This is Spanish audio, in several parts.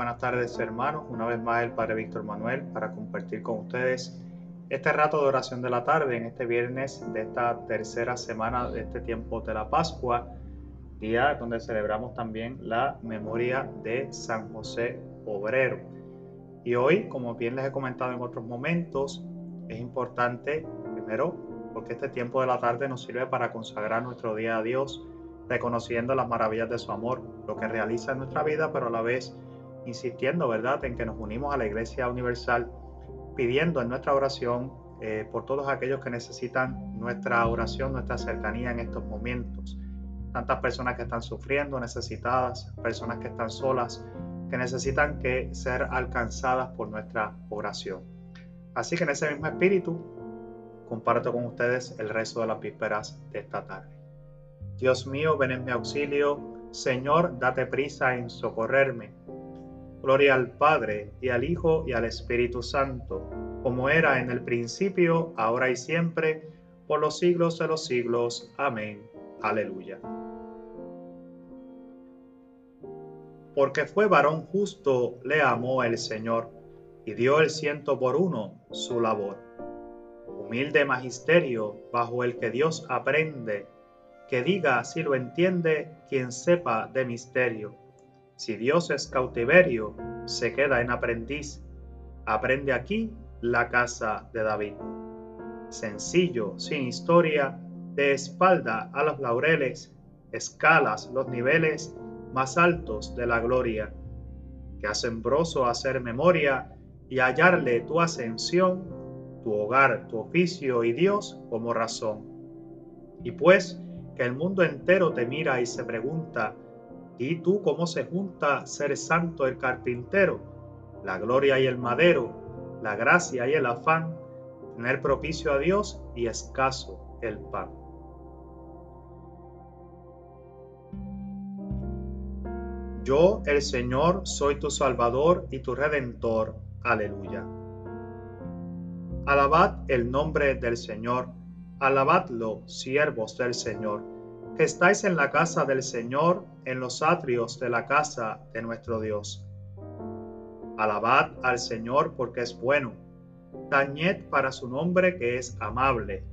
buenas tardes hermanos. Una vez más el Padre Víctor Manuel para compartir con ustedes este rato de oración de la tarde en este viernes de esta tercera semana de este tiempo de la Pascua, día donde celebramos también la memoria de San José Obrero. Y hoy, como bien les he comentado en otros momentos, es importante, primero, porque este tiempo de la tarde nos sirve para consagrar nuestro día a Dios, reconociendo las maravillas de su amor, lo que realiza en nuestra vida, pero a la vez insistiendo, ¿verdad?, en que nos unimos a la Iglesia Universal, pidiendo en nuestra oración eh, por todos aquellos que necesitan nuestra oración, nuestra cercanía en estos momentos. Tantas personas que están sufriendo, necesitadas, personas que están solas, que necesitan que ser alcanzadas por nuestra oración. Así que en ese mismo espíritu, comparto con ustedes el resto de las vísperas de esta tarde. Dios mío, ven en mi auxilio. Señor, date prisa en socorrerme. Gloria al Padre, y al Hijo, y al Espíritu Santo, como era en el principio, ahora y siempre, por los siglos de los siglos. Amén. Aleluya. Porque fue varón justo, le amó el Señor, y dio el ciento por uno su labor. Humilde magisterio, bajo el que Dios aprende, que diga si lo entiende quien sepa de misterio si Dios es cautiverio, se queda en aprendiz. Aprende aquí la casa de David. Sencillo, sin historia, de espalda a los laureles, escalas los niveles más altos de la gloria. Que asombroso hacer memoria y hallarle tu ascensión, tu hogar, tu oficio y Dios como razón. Y pues que el mundo entero te mira y se pregunta, ¿Y tú cómo se junta ser santo el carpintero, la gloria y el madero, la gracia y el afán, tener propicio a Dios y escaso el pan? Yo, el Señor, soy tu Salvador y tu Redentor. Aleluya. Alabad el nombre del Señor, alabadlo, siervos del Señor que estáis en la casa del Señor, en los atrios de la casa de nuestro Dios. Alabad al Señor porque es bueno, tañed para su nombre que es amable,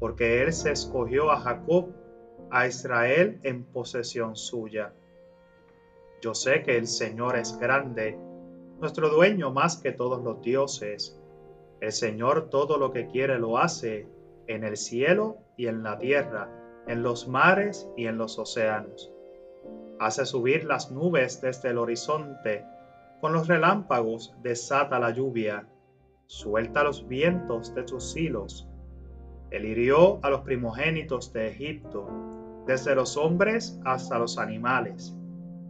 porque Él se escogió a Jacob, a Israel en posesión suya. Yo sé que el Señor es grande, nuestro dueño más que todos los dioses. El Señor todo lo que quiere lo hace, en el cielo y en la tierra en los mares y en los océanos. Hace subir las nubes desde el horizonte, con los relámpagos desata la lluvia, suelta los vientos de sus hilos. Él hirió a los primogénitos de Egipto, desde los hombres hasta los animales.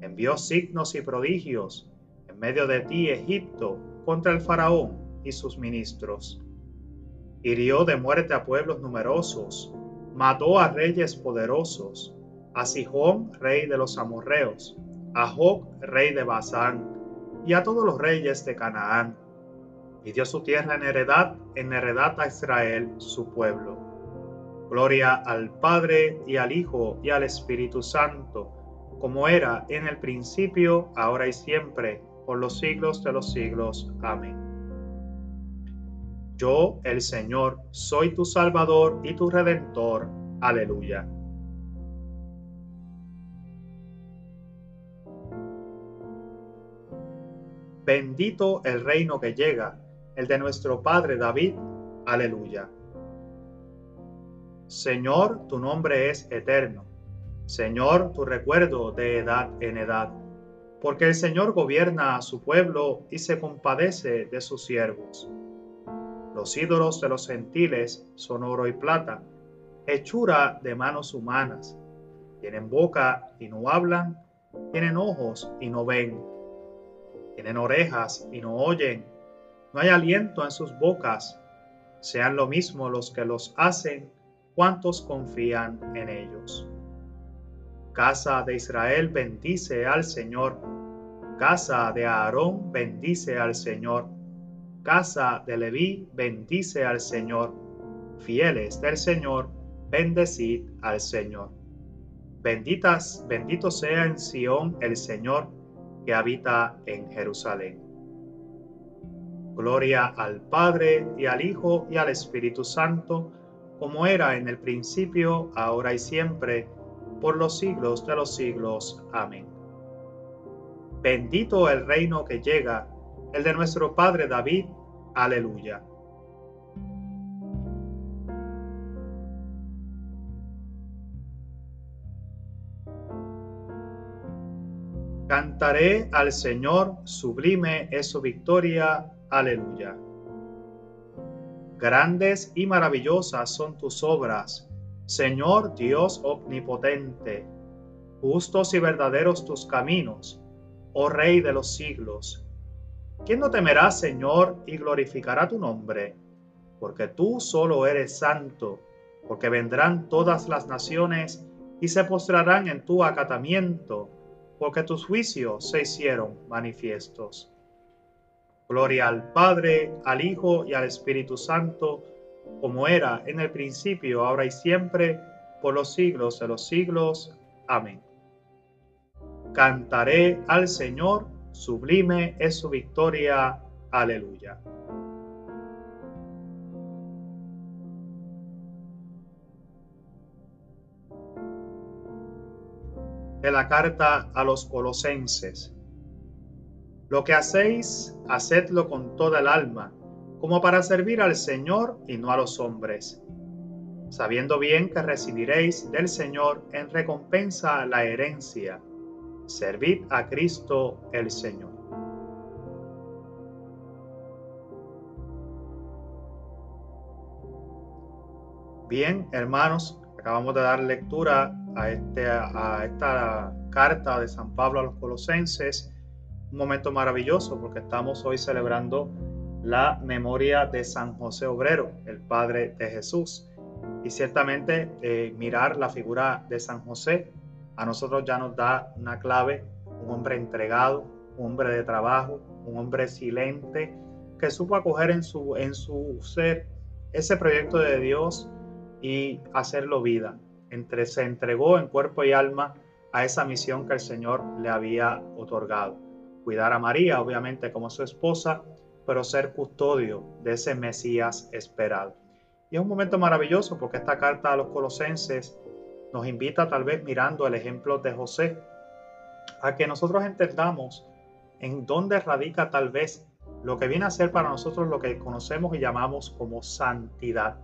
Envió signos y prodigios en medio de ti, Egipto, contra el faraón y sus ministros. Hirió de muerte a pueblos numerosos, mató a reyes poderosos, a Sihón, rey de los amorreos, a Job, rey de Basán, y a todos los reyes de Canaán, y dio su tierra en heredad, en heredad a Israel, su pueblo. Gloria al Padre y al Hijo y al Espíritu Santo, como era en el principio, ahora y siempre, por los siglos de los siglos. Amén. Yo, el Señor, soy tu Salvador y tu Redentor. Aleluya. Bendito el reino que llega, el de nuestro Padre David. Aleluya. Señor, tu nombre es eterno. Señor, tu recuerdo de edad en edad. Porque el Señor gobierna a su pueblo y se compadece de sus siervos los ídolos de los gentiles son oro y plata, hechura de manos humanas. Tienen boca y no hablan, tienen ojos y no ven, tienen orejas y no oyen, no hay aliento en sus bocas. Sean lo mismo los que los hacen, cuantos confían en ellos. Casa de Israel bendice al Señor. Casa de Aarón bendice al Señor casa de Leví, bendice al Señor. Fieles del Señor, bendecid al Señor. Benditas, bendito sea en Sión el Señor, que habita en Jerusalén. Gloria al Padre y al Hijo y al Espíritu Santo, como era en el principio, ahora y siempre, por los siglos de los siglos. Amén. Bendito el reino que llega, el de nuestro Padre David. Aleluya. Cantaré al Señor, sublime es su victoria. Aleluya. Grandes y maravillosas son tus obras, Señor Dios omnipotente. Justos y verdaderos tus caminos, oh Rey de los siglos. ¿Quién no temerá, Señor, y glorificará tu nombre? Porque tú solo eres santo, porque vendrán todas las naciones y se postrarán en tu acatamiento porque tus juicios se hicieron manifiestos. Gloria al Padre, al Hijo y al Espíritu Santo, como era en el principio, ahora y siempre, por los siglos de los siglos. Amén. Cantaré al Señor, sublime es su victoria. Aleluya. de la carta a los colosenses. Lo que hacéis, hacedlo con toda el alma, como para servir al Señor y no a los hombres, sabiendo bien que recibiréis del Señor en recompensa la herencia. Servid a Cristo el Señor. Bien, hermanos, acabamos de dar lectura a, este, a esta carta de San Pablo a los colosenses. Un momento maravilloso porque estamos hoy celebrando la memoria de San José Obrero, el Padre de Jesús. Y ciertamente eh, mirar la figura de San José a nosotros ya nos da una clave, un hombre entregado, un hombre de trabajo, un hombre silente, que supo acoger en su, en su ser ese proyecto de Dios y hacerlo vida entre, se entregó en cuerpo y alma a esa misión que el Señor le había otorgado. Cuidar a María, obviamente, como su esposa, pero ser custodio de ese Mesías esperado. Y es un momento maravilloso porque esta carta a los colosenses nos invita tal vez mirando el ejemplo de José a que nosotros entendamos en dónde radica tal vez lo que viene a ser para nosotros lo que conocemos y llamamos como santidad.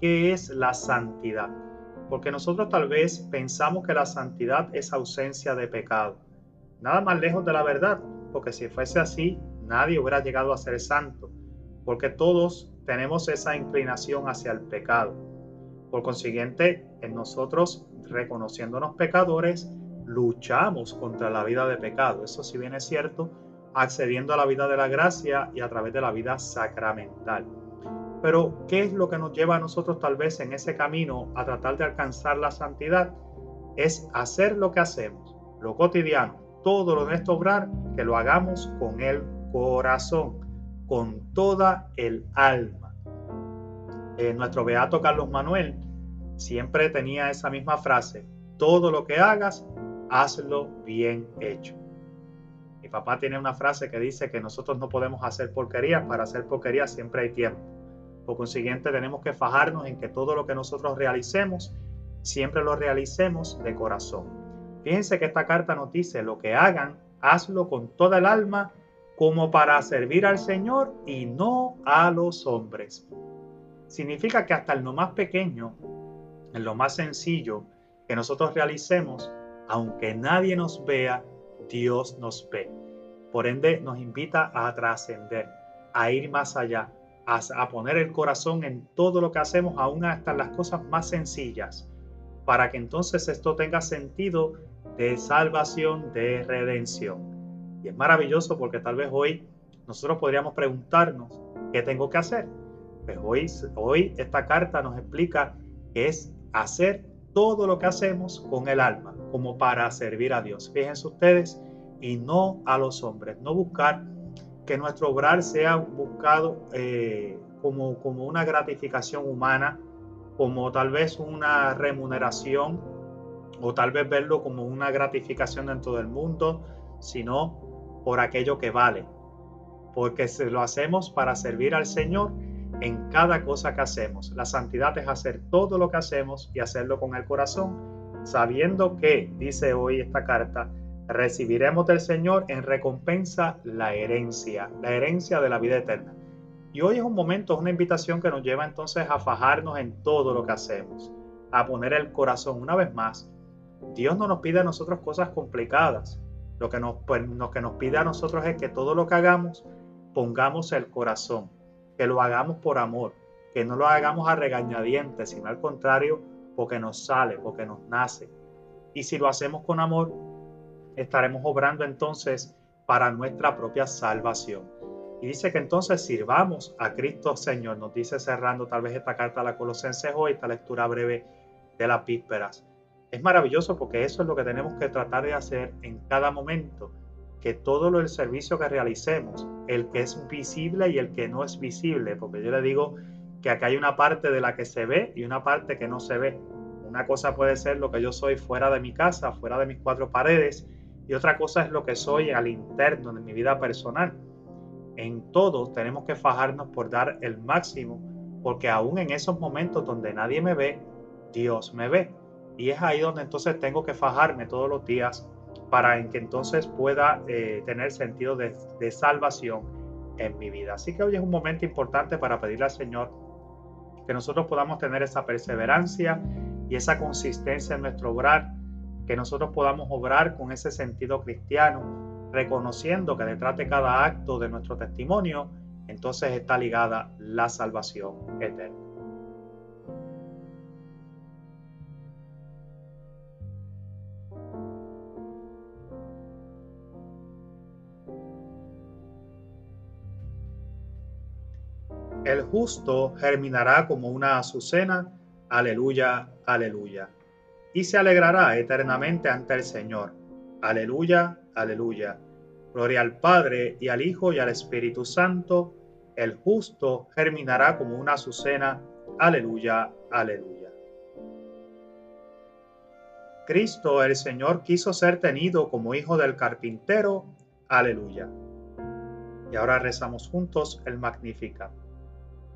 ¿Qué es la santidad? porque nosotros tal vez pensamos que la santidad es ausencia de pecado. Nada más lejos de la verdad, porque si fuese así, nadie hubiera llegado a ser santo, porque todos tenemos esa inclinación hacia el pecado. Por consiguiente, en nosotros, reconociéndonos pecadores, luchamos contra la vida de pecado. Eso si bien es cierto, accediendo a la vida de la gracia y a través de la vida sacramental. Pero, ¿qué es lo que nos lleva a nosotros tal vez en ese camino a tratar de alcanzar la santidad? Es hacer lo que hacemos, lo cotidiano, todo lo de obrar, que lo hagamos con el corazón, con toda el alma. Eh, nuestro beato Carlos Manuel siempre tenía esa misma frase, todo lo que hagas, hazlo bien hecho. Mi papá tiene una frase que dice que nosotros no podemos hacer porquerías, para hacer porquerías siempre hay tiempo. Por consiguiente, tenemos que fajarnos en que todo lo que nosotros realicemos, siempre lo realicemos de corazón. Fíjense que esta carta nos dice, lo que hagan, hazlo con toda el alma, como para servir al Señor y no a los hombres. Significa que hasta en lo más pequeño, en lo más sencillo que nosotros realicemos, aunque nadie nos vea, Dios nos ve. Por ende, nos invita a trascender, a ir más allá, a, poner el corazón en todo lo que hacemos, aún hasta las cosas más sencillas, para que entonces esto tenga sentido de salvación, de redención. Y es maravilloso porque tal vez hoy nosotros podríamos preguntarnos, ¿qué tengo que hacer? Pues hoy, hoy esta carta nos explica que es hacer todo lo que hacemos con el alma, como para servir a Dios. Fíjense ustedes, y no a los hombres, no buscar que nuestro obrar sea buscado eh, como, como una gratificación humana, como tal vez una remuneración o tal vez verlo como una gratificación dentro del mundo, sino por aquello que vale. Porque si lo hacemos para servir al Señor en cada cosa que hacemos. La santidad es hacer todo lo que hacemos y hacerlo con el corazón, sabiendo que, dice hoy esta carta, recibiremos del Señor en recompensa la herencia, la herencia de la vida eterna. Y hoy es un momento, es una invitación que nos lleva entonces a fajarnos en todo lo que hacemos, a poner el corazón una vez más. Dios no nos pide a nosotros cosas complicadas. Lo que nos, pues, lo que nos pide a nosotros es que todo lo que hagamos pongamos el corazón, que lo hagamos por amor, que no lo hagamos a regañadientes, sino al contrario, porque nos sale, porque nos nace. Y si lo hacemos con amor, estaremos obrando entonces para nuestra propia salvación. Y dice que entonces sirvamos a Cristo Señor, nos dice cerrando tal vez esta carta a la Colosenses hoy, esta lectura breve de las vísperas. Es maravilloso porque eso es lo que tenemos que tratar de hacer en cada momento, que todo lo el servicio que realicemos, el que es visible y el que no es visible, porque yo le digo que acá hay una parte de la que se ve y una parte que no se ve. Una cosa puede ser lo que yo soy fuera de mi casa, fuera de mis cuatro paredes, y otra cosa es lo que soy al interno de mi vida personal en todo tenemos que fajarnos por dar el máximo, porque aún en esos momentos donde nadie me ve, Dios me ve. Y es ahí donde entonces tengo que fajarme todos los días para que entonces pueda eh, tener sentido de, de salvación en mi vida. Así que hoy es un momento importante para pedirle al Señor que nosotros podamos tener esa perseverancia y esa consistencia en nuestro obrar, que nosotros podamos obrar con ese sentido cristiano, reconociendo que detrás de cada acto de nuestro testimonio, entonces está ligada la salvación eterna. Justo germinará como una azucena, aleluya, aleluya, y se alegrará eternamente ante el Señor, aleluya, Aleluya. Gloria al Padre y al Hijo y al Espíritu Santo. El justo germinará como una azucena. Aleluya. Aleluya. Cristo el Señor quiso ser tenido como hijo del carpintero. Aleluya. Y ahora rezamos juntos el Magnífica.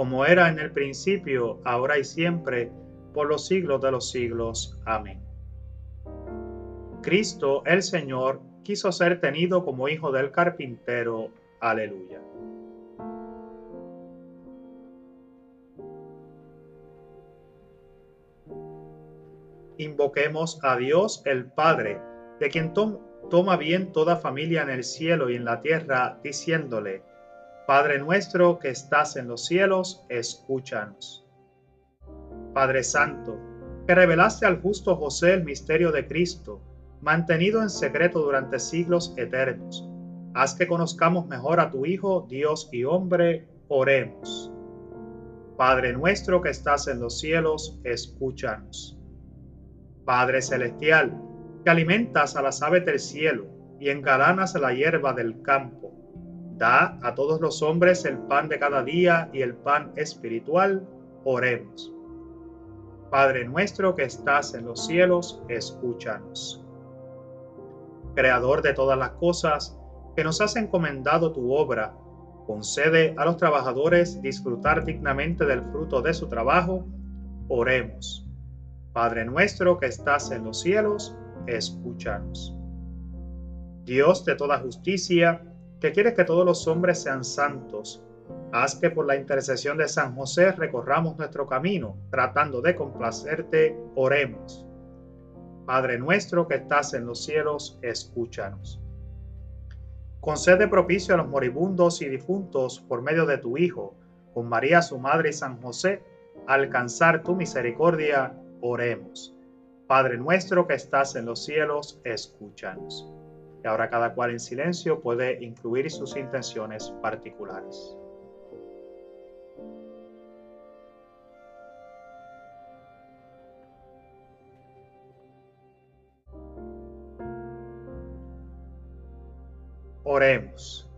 como era en el principio, ahora y siempre, por los siglos de los siglos. Amén. Cristo el Señor quiso ser tenido como hijo del carpintero. Aleluya. Invoquemos a Dios el Padre, de quien toma bien toda familia en el cielo y en la tierra, diciéndole, Padre nuestro que estás en los cielos, escúchanos. Padre Santo, que revelaste al justo José el misterio de Cristo, mantenido en secreto durante siglos eternos. Haz que conozcamos mejor a tu Hijo, Dios y hombre, oremos. Padre nuestro que estás en los cielos, escúchanos. Padre celestial, que alimentas a las aves del cielo y engalanas la hierba del campo, da a todos los hombres el pan de cada día y el pan espiritual, oremos. Padre nuestro que estás en los cielos, escúchanos creador de todas las cosas, que nos has encomendado tu obra, concede a los trabajadores disfrutar dignamente del fruto de su trabajo, oremos. Padre nuestro que estás en los cielos, escúchanos. Dios de toda justicia, que quieres que todos los hombres sean santos, haz que por la intercesión de San José recorramos nuestro camino, tratando de complacerte, oremos. Padre nuestro que estás en los cielos, escúchanos. Concede propicio a los moribundos y difuntos por medio de tu Hijo, con María su Madre y San José, alcanzar tu misericordia, oremos. Padre nuestro que estás en los cielos, escúchanos. Y ahora cada cual en silencio puede incluir sus intenciones particulares. Oremos.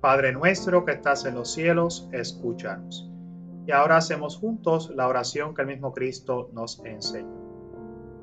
Padre nuestro que estás en los cielos, escúchanos. Y ahora hacemos juntos la oración que el mismo Cristo nos enseñó.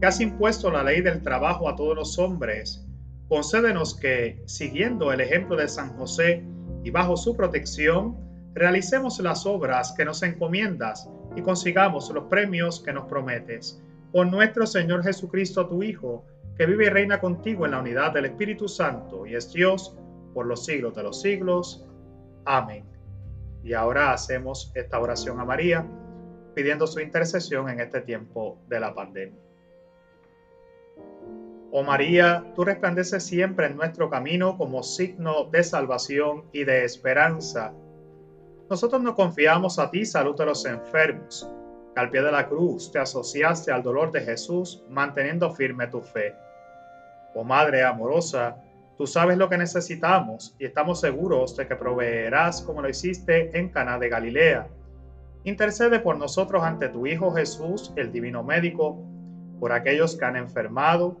que has impuesto la ley del trabajo a todos los hombres, concédenos que, siguiendo el ejemplo de San José y bajo su protección, realicemos las obras que nos encomiendas y consigamos los premios que nos prometes. Por nuestro Señor Jesucristo, tu Hijo, que vive y reina contigo en la unidad del Espíritu Santo y es Dios por los siglos de los siglos. Amén. Y ahora hacemos esta oración a María, pidiendo su intercesión en este tiempo de la pandemia. Oh María, tú resplandeces siempre en nuestro camino como signo de salvación y de esperanza. Nosotros nos confiamos a ti, salud de los enfermos, que al pie de la cruz te asociaste al dolor de Jesús, manteniendo firme tu fe. Oh Madre amorosa, tú sabes lo que necesitamos y estamos seguros de que proveerás como lo hiciste en Cana de Galilea. Intercede por nosotros ante tu Hijo Jesús, el Divino Médico, por aquellos que han enfermado,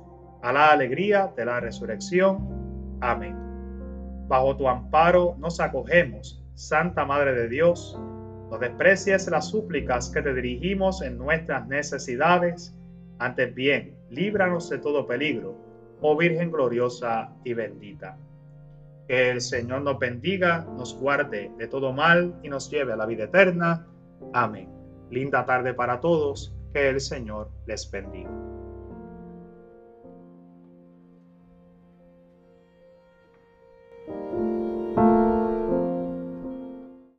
a la alegría de la resurrección. Amén. Bajo tu amparo nos acogemos, Santa Madre de Dios, no desprecies las súplicas que te dirigimos en nuestras necesidades, antes bien, líbranos de todo peligro, oh Virgen gloriosa y bendita. Que el Señor nos bendiga, nos guarde de todo mal y nos lleve a la vida eterna. Amén. Linda tarde para todos, que el Señor les bendiga.